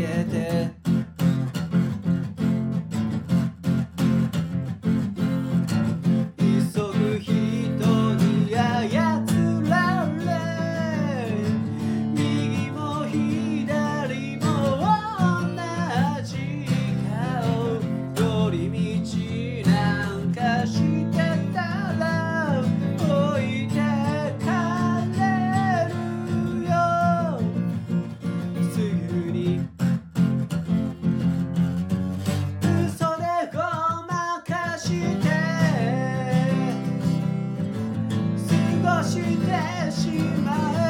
消えて。してしまう。